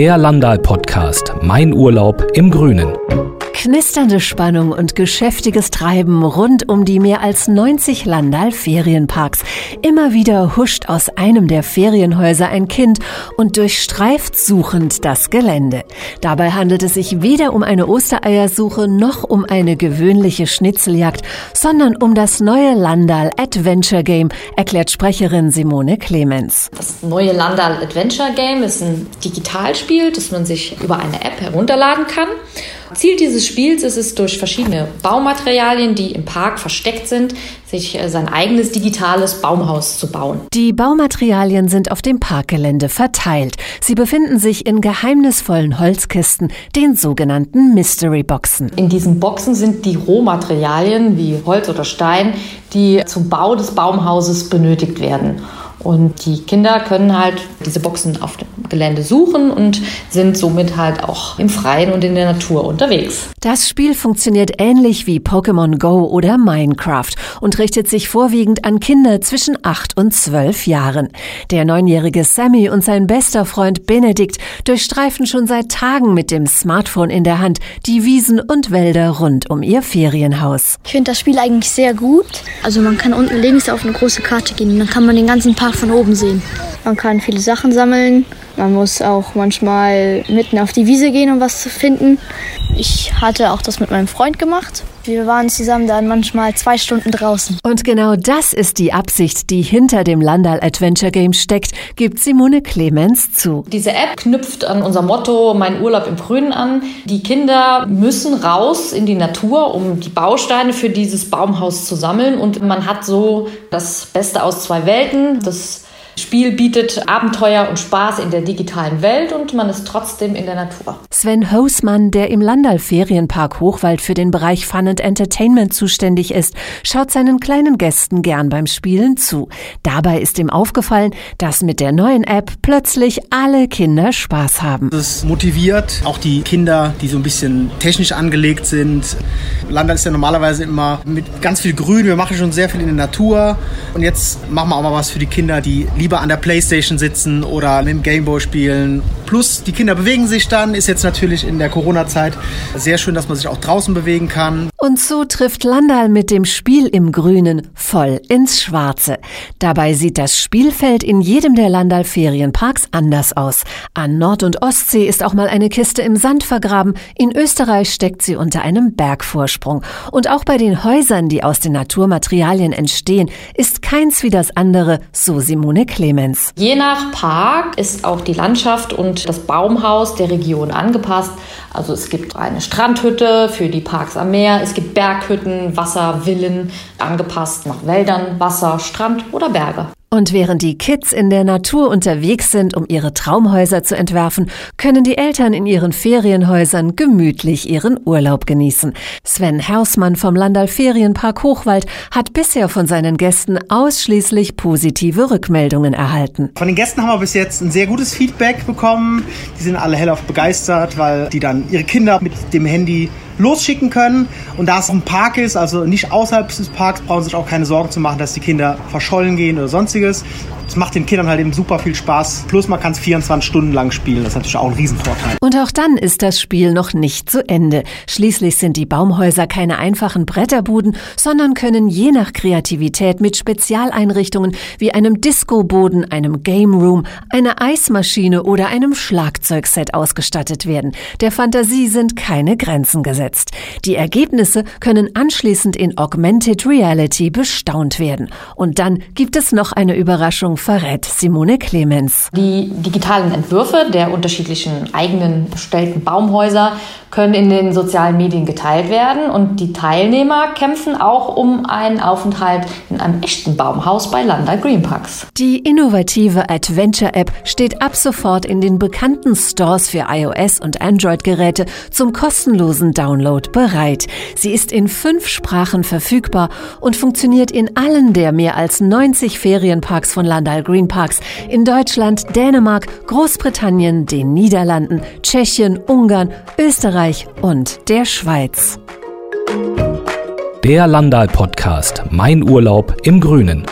Der Landal Podcast. Mein Urlaub im Grünen. Knisternde Spannung und geschäftiges Treiben rund um die mehr als 90 Landal Ferienparks. Immer wieder huscht aus einem der Ferienhäuser ein Kind und durchstreift suchend das Gelände. Dabei handelt es sich weder um eine Ostereiersuche noch um eine gewöhnliche Schnitzeljagd, sondern um das neue Landal Adventure Game, erklärt Sprecherin Simone Clemens. Das neue Landal Adventure Game ist ein Digitalspiel, das man sich über eine App herunterladen kann. Ziel dieses Spiels ist es, durch verschiedene Baumaterialien, die im Park versteckt sind, sich äh, sein eigenes digitales Baumhaus zu bauen. Die Baumaterialien sind auf dem Parkgelände verteilt. Sie befinden sich in geheimnisvollen Holzkisten, den sogenannten Mystery Boxen. In diesen Boxen sind die Rohmaterialien wie Holz oder Stein, die zum Bau des Baumhauses benötigt werden. Und die Kinder können halt diese Boxen auf dem Gelände suchen und sind somit halt auch im Freien und in der Natur unterwegs. Das Spiel funktioniert ähnlich wie Pokémon Go oder Minecraft und richtet sich vorwiegend an Kinder zwischen 8 und 12 Jahren. Der neunjährige Sammy und sein bester Freund Benedikt durchstreifen schon seit Tagen mit dem Smartphone in der Hand die Wiesen und Wälder rund um ihr Ferienhaus. Ich finde das Spiel eigentlich sehr gut. Also man kann unten links auf eine große Karte gehen, dann kann man den ganzen Park von oben sehen. Man kann viele Sachen sammeln. Man muss auch manchmal mitten auf die Wiese gehen, um was zu finden. Ich hatte auch das mit meinem Freund gemacht. Wir waren zusammen dann manchmal zwei Stunden draußen. Und genau das ist die Absicht, die hinter dem Landal Adventure Game steckt, gibt Simone Clemens zu. Diese App knüpft an unser Motto Mein Urlaub im Grünen an. Die Kinder müssen raus in die Natur, um die Bausteine für dieses Baumhaus zu sammeln. Und man hat so das Beste aus zwei Welten. Das Spiel bietet Abenteuer und Spaß in der digitalen Welt und man ist trotzdem in der Natur. Sven Hausmann, der im Landal Ferienpark Hochwald für den Bereich Fun and Entertainment zuständig ist, schaut seinen kleinen Gästen gern beim Spielen zu. Dabei ist ihm aufgefallen, dass mit der neuen App plötzlich alle Kinder Spaß haben. Das motiviert auch die Kinder, die so ein bisschen technisch angelegt sind. Landal ist ja normalerweise immer mit ganz viel Grün. Wir machen schon sehr viel in der Natur. Und jetzt machen wir auch mal was für die Kinder, die lieber an der Playstation sitzen oder mit dem Gameboy spielen. Plus die Kinder bewegen sich dann. Ist jetzt natürlich in der Corona-Zeit sehr schön, dass man sich auch draußen bewegen kann. Und so trifft Landal mit dem Spiel im Grünen voll ins Schwarze. Dabei sieht das Spielfeld in jedem der Landal Ferienparks anders aus. An Nord- und Ostsee ist auch mal eine Kiste im Sand vergraben. In Österreich steckt sie unter einem Bergvorsprung. Und auch bei den Häusern, die aus den Naturmaterialien entstehen, ist keins wie das andere, so Simone Clemens. Je nach Park ist auch die Landschaft und das Baumhaus der Region angepasst. Also es gibt eine Strandhütte für die Parks am Meer, es gibt Berghütten, Wasservillen, angepasst nach Wäldern, Wasser, Strand oder Berge. Und während die Kids in der Natur unterwegs sind, um ihre Traumhäuser zu entwerfen, können die Eltern in ihren Ferienhäusern gemütlich ihren Urlaub genießen. Sven Hausmann vom Landal Ferienpark Hochwald hat bisher von seinen Gästen ausschließlich positive Rückmeldungen erhalten. Von den Gästen haben wir bis jetzt ein sehr gutes Feedback bekommen. Die sind alle hellauf begeistert, weil die dann ihre Kinder mit dem Handy losschicken können. Und da es ein Park ist, also nicht außerhalb des Parks, brauchen sie sich auch keine Sorgen zu machen, dass die Kinder verschollen gehen oder sonstiges. Es macht den Kindern halt eben super viel Spaß. Plus man kann es 24 Stunden lang spielen. Das ist natürlich auch ein Riesenvorteil. Und auch dann ist das Spiel noch nicht zu Ende. Schließlich sind die Baumhäuser keine einfachen Bretterbuden, sondern können je nach Kreativität mit Spezialeinrichtungen wie einem Discoboden, einem Game Room, einer Eismaschine oder einem Schlagzeugset ausgestattet werden. Der Fantasie sind keine Grenzen gesetzt. Die Ergebnisse können anschließend in Augmented Reality bestaunt werden. Und dann gibt es noch eine Überraschung verrät Simone Clemens. Die digitalen Entwürfe der unterschiedlichen eigenen gestellten Baumhäuser können in den sozialen Medien geteilt werden und die Teilnehmer kämpfen auch um einen Aufenthalt in einem echten Baumhaus bei Landa Green Parks. Die innovative Adventure-App steht ab sofort in den bekannten Stores für iOS und Android-Geräte zum kostenlosen Download bereit. Sie ist in fünf Sprachen verfügbar und funktioniert in allen der mehr als 90 Ferienparks von Landal Green Parks in Deutschland, Dänemark, Großbritannien, den Niederlanden, Tschechien, Ungarn, Österreich und der Schweiz. Der Landal Podcast. Mein Urlaub im Grünen.